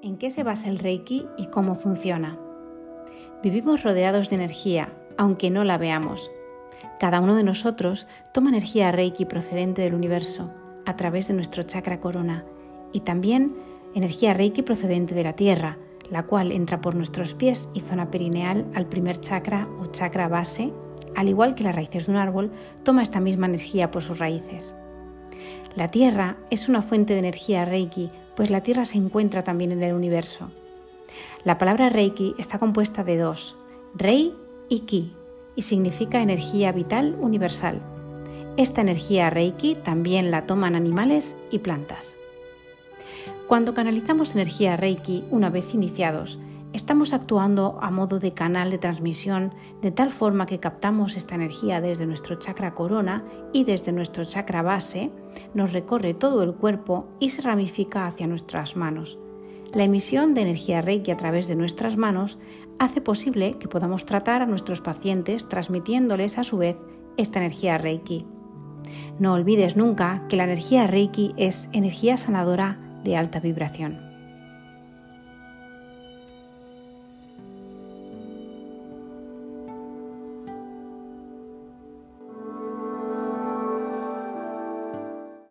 ¿En qué se basa el Reiki y cómo funciona? Vivimos rodeados de energía, aunque no la veamos. Cada uno de nosotros toma energía Reiki procedente del universo a través de nuestro chakra corona y también energía Reiki procedente de la Tierra, la cual entra por nuestros pies y zona perineal al primer chakra o chakra base, al igual que las raíces de un árbol, toma esta misma energía por sus raíces. La Tierra es una fuente de energía Reiki pues la Tierra se encuentra también en el universo. La palabra Reiki está compuesta de dos, Rei y Ki, y significa energía vital universal. Esta energía Reiki también la toman animales y plantas. Cuando canalizamos energía Reiki una vez iniciados, estamos actuando a modo de canal de transmisión de tal forma que captamos esta energía desde nuestro chakra corona y desde nuestro chakra base, nos recorre todo el cuerpo y se ramifica hacia nuestras manos. La emisión de energía Reiki a través de nuestras manos hace posible que podamos tratar a nuestros pacientes transmitiéndoles a su vez esta energía Reiki. No olvides nunca que la energía Reiki es energía sanadora de alta vibración.